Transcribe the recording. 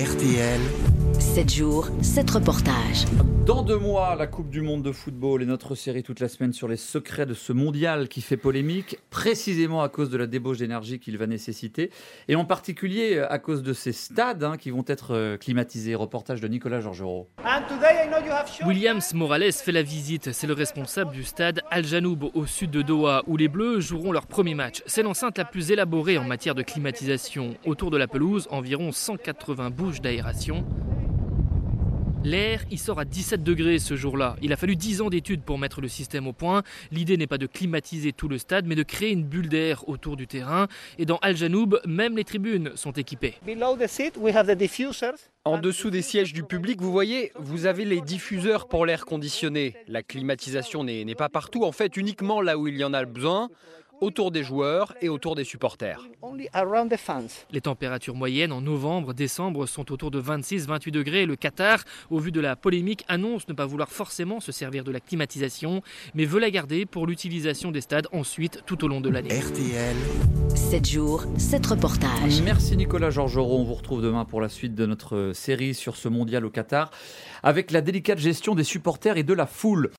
RTL, 7 jours, 7 reportages. Dans deux mois, la Coupe du Monde de football et notre série toute la semaine sur les secrets de ce mondial qui fait polémique, précisément à cause de la débauche d'énergie qu'il va nécessiter, et en particulier à cause de ces stades hein, qui vont être euh, climatisés. Reportage de Nicolas Georgerot. Williams Morales fait la visite. C'est le responsable du stade Al Janoub au sud de Doha, où les Bleus joueront leur premier match. C'est l'enceinte la plus élaborée en matière de climatisation. Autour de la pelouse, environ 180 bouches d'aération. L'air, il sort à 17 degrés ce jour-là. Il a fallu 10 ans d'études pour mettre le système au point. L'idée n'est pas de climatiser tout le stade, mais de créer une bulle d'air autour du terrain. Et dans Al Janoub, même les tribunes sont équipées. En dessous des sièges du public, vous voyez, vous avez les diffuseurs pour l'air conditionné. La climatisation n'est n'est pas partout, en fait uniquement là où il y en a besoin, autour des joueurs et autour des supporters. Les températures moyennes en novembre, décembre sont autour de 26-28 degrés. Le Qatar, au vu de la polémique, annonce ne pas vouloir forcément se servir de la climatisation, mais veut la garder pour l'utilisation des stades ensuite tout au long de l'année. RTL, 7 jours, 7 reportages. Merci Nicolas Georgerot. On vous retrouve demain pour la suite de notre série sur ce mondial au Qatar avec la délicate gestion des supporters et de la foule.